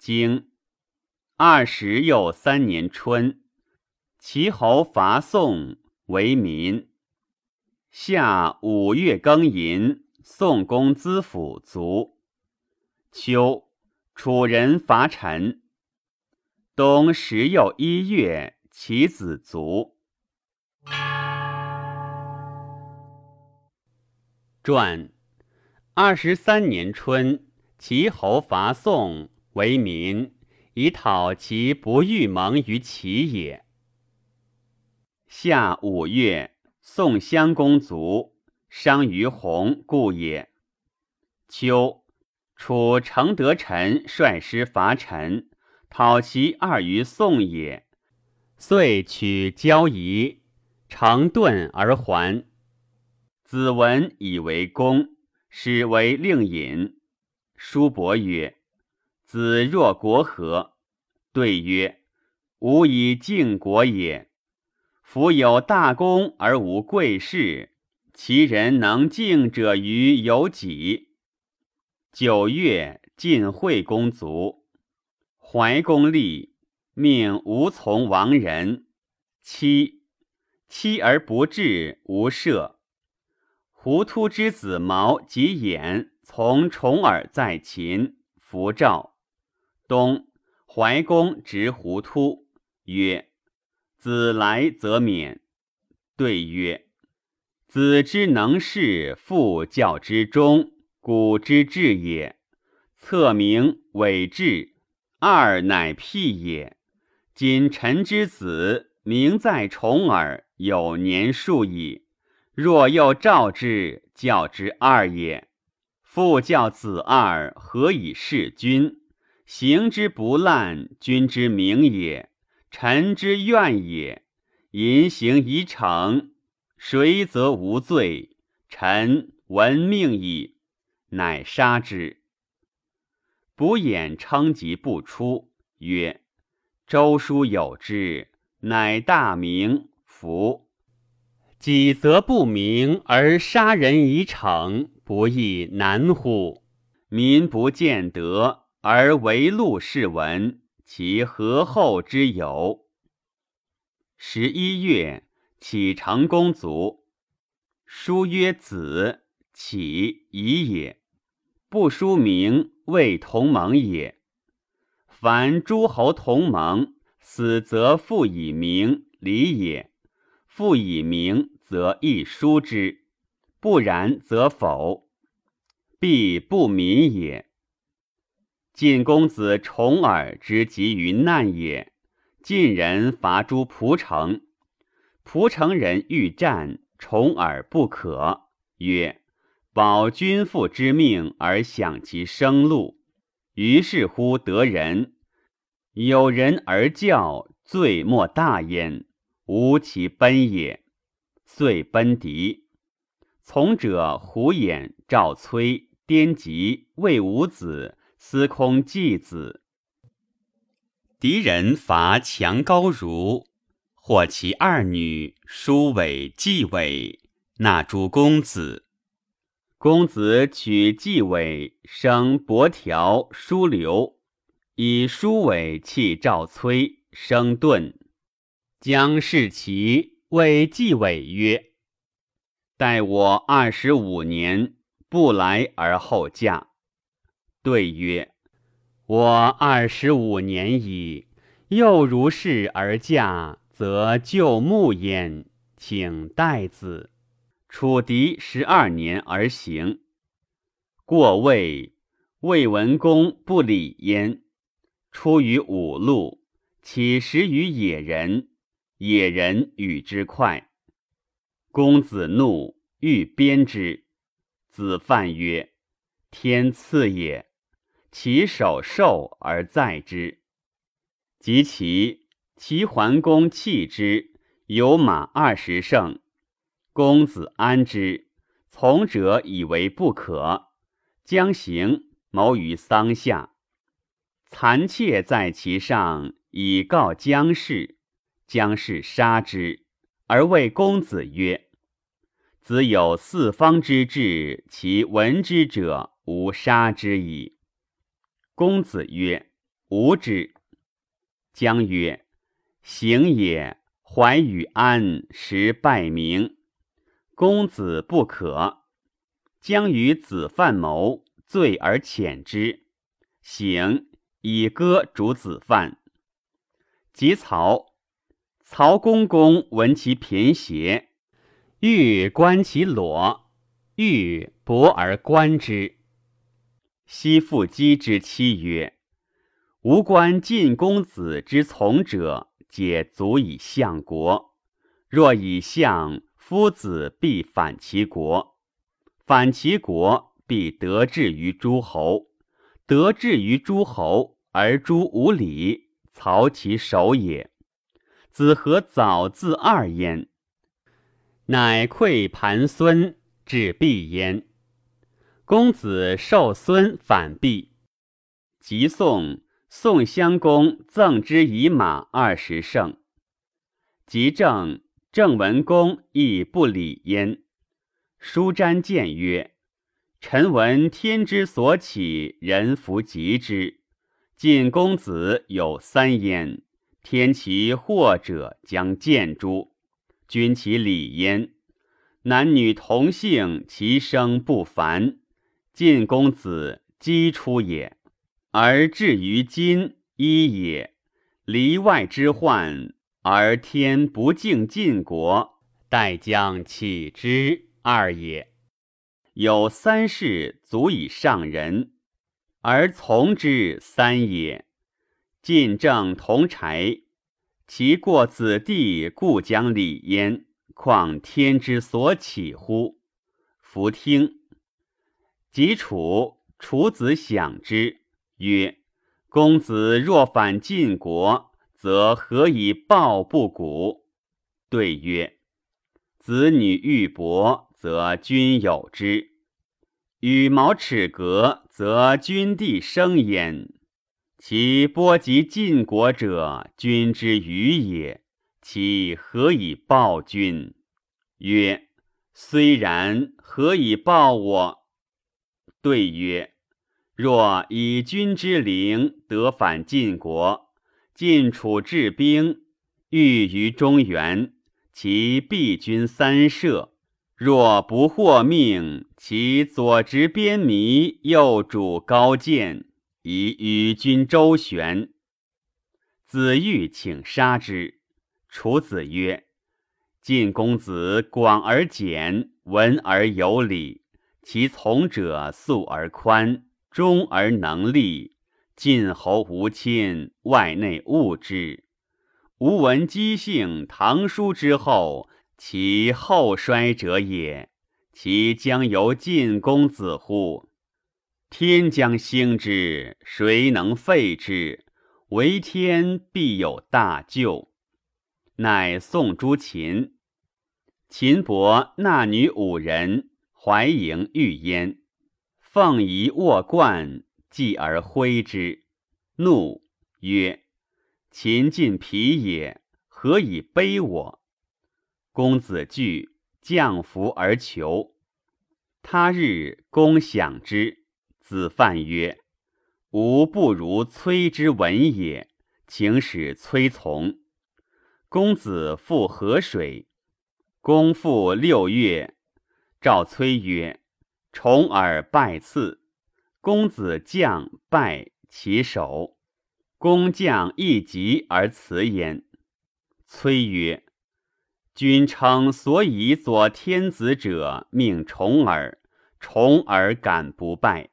经二十又三年春，齐侯伐宋，为民。夏五月庚寅，宋公资府卒。秋，楚人伐陈。冬十又一月，其子卒。传二十三年春，齐侯伐宋。为民以讨其不欲盟于齐也。夏五月，宋襄公卒，伤于弘故也。秋，楚承德臣率师伐陈，讨其二于宋也。遂取交夷，乘遁而还。子文以为公，始为令尹。叔伯曰。子若国何？对曰：吾以敬国也。夫有大功而无贵士，其人能敬者于有几？九月，晋惠公卒。怀公立，命无从亡人。妻妻而不治，无赦。胡突之子毛及衍从重耳在秦，服赵。冬，怀公执胡突，曰：“子来则免。”对曰：“子之能事，父教之忠，古之至也。策名伪志，二乃辟也。今臣之子，名在重耳，有年数矣。若又召之，教之二也。父教子二，何以事君？”行之不滥，君之明也；臣之怨也。淫行已成，谁则无罪？臣闻命矣，乃杀之。卜衍称疾不出，曰：“周书有之，乃大明。服。己则不明而杀人已成，不亦难乎？民不见德。”而为禄是闻，其何后之有？十一月，启成公卒。书曰：“子启夷也。不书名，谓同盟也。凡诸侯同盟，死则复以名，礼也。复以名，则亦书之；不然，则否。必不民也。”晋公子重耳之急于难也。晋人伐诸蒲城，蒲城人欲战，重耳不可，曰：“保君父之命而享其生路。”于是乎得人。有人而教，罪莫大焉，无其奔也。遂奔敌。从者胡衍、赵崔、颠吉、魏武子。司空季子，敌人伐强高如，获其二女，叔伟、季伟，纳诸公子。公子娶季伟，生伯条、叔刘，以叔伟弃赵崔，生盾。将弑其，谓季伟曰：“待我二十五年，不来而后嫁。”对曰：“我二十五年矣，又如是而嫁，则旧木焉，请待子。”楚敌十二年而行，过魏，魏文公不礼焉。出于五路，起食于野人，野人与之快。公子怒，欲鞭之。子犯曰：“天赐也。”其手受而在之，及其齐桓公弃之，有马二十乘。公子安之，从者以为不可，将行，谋于桑下。残妾在其上，以告姜氏。姜氏杀之，而谓公子曰：“子有四方之志，其闻之者无杀之矣。”公子曰：“无之。将曰：“行也，怀与安，实败名。公子不可。将与子犯谋，罪而遣之。行，以歌逐子犯。及曹，曹公公闻其贫邪，欲观其裸，欲博而观之。西父姬之妻曰。”吾观晋公子之从者，皆足以相国。若以相，夫子必反其国；反其国，必得志于诸侯。得志于诸侯，而诸无礼，曹其首也。子何早自二焉？乃馈盘孙，至必焉。公子受孙反毕，即宋。宋襄公赠之以马二十乘，及郑郑文公亦不礼焉。书瞻谏曰：“臣闻天之所起，人弗及之。晋公子有三焉，天其祸者将见诸。君其礼焉。男女同姓，其生不凡。晋公子基出也。”而至于今一也，离外之患，而天不敬晋国，待将起之二也。有三事足以上人，而从之三也。晋正同柴，其过子弟，故将礼焉，况天之所起乎？弗听。及楚，楚子享之。曰：公子若反晋国，则何以报不古？对曰：子女欲薄，则君有之；羽毛齿革，则君地生焉。其波及晋国者，君之余也。其何以报君？曰：虽然，何以报我？对曰。若以君之灵得反晋国，晋楚治兵，欲于中原，其必君三舍；若不获命，其左执边弥，右主高见，以与君周旋。子欲请杀之，楚子曰：“晋公子广而简，文而有礼，其从者素而宽。”忠而能立，晋侯无亲，外内务之。吾闻姬姓唐叔之后，其后衰者也。其将由晋公子乎？天将兴之，谁能废之？为天必有大救。乃宋诸秦，秦伯纳女五人，怀迎欲焉。凤仪握冠，继而挥之，怒曰：“秦晋疲也，何以卑我？”公子惧，降服而求。他日，公享之。子犯曰：“吾不如崔之文也，请使崔从。”公子赴河水，公复六月，赵崔曰。重耳拜赐，公子将拜其首。公将亦急而辞焉。崔曰：“君称所以左天子者，命重耳，重耳敢不拜？”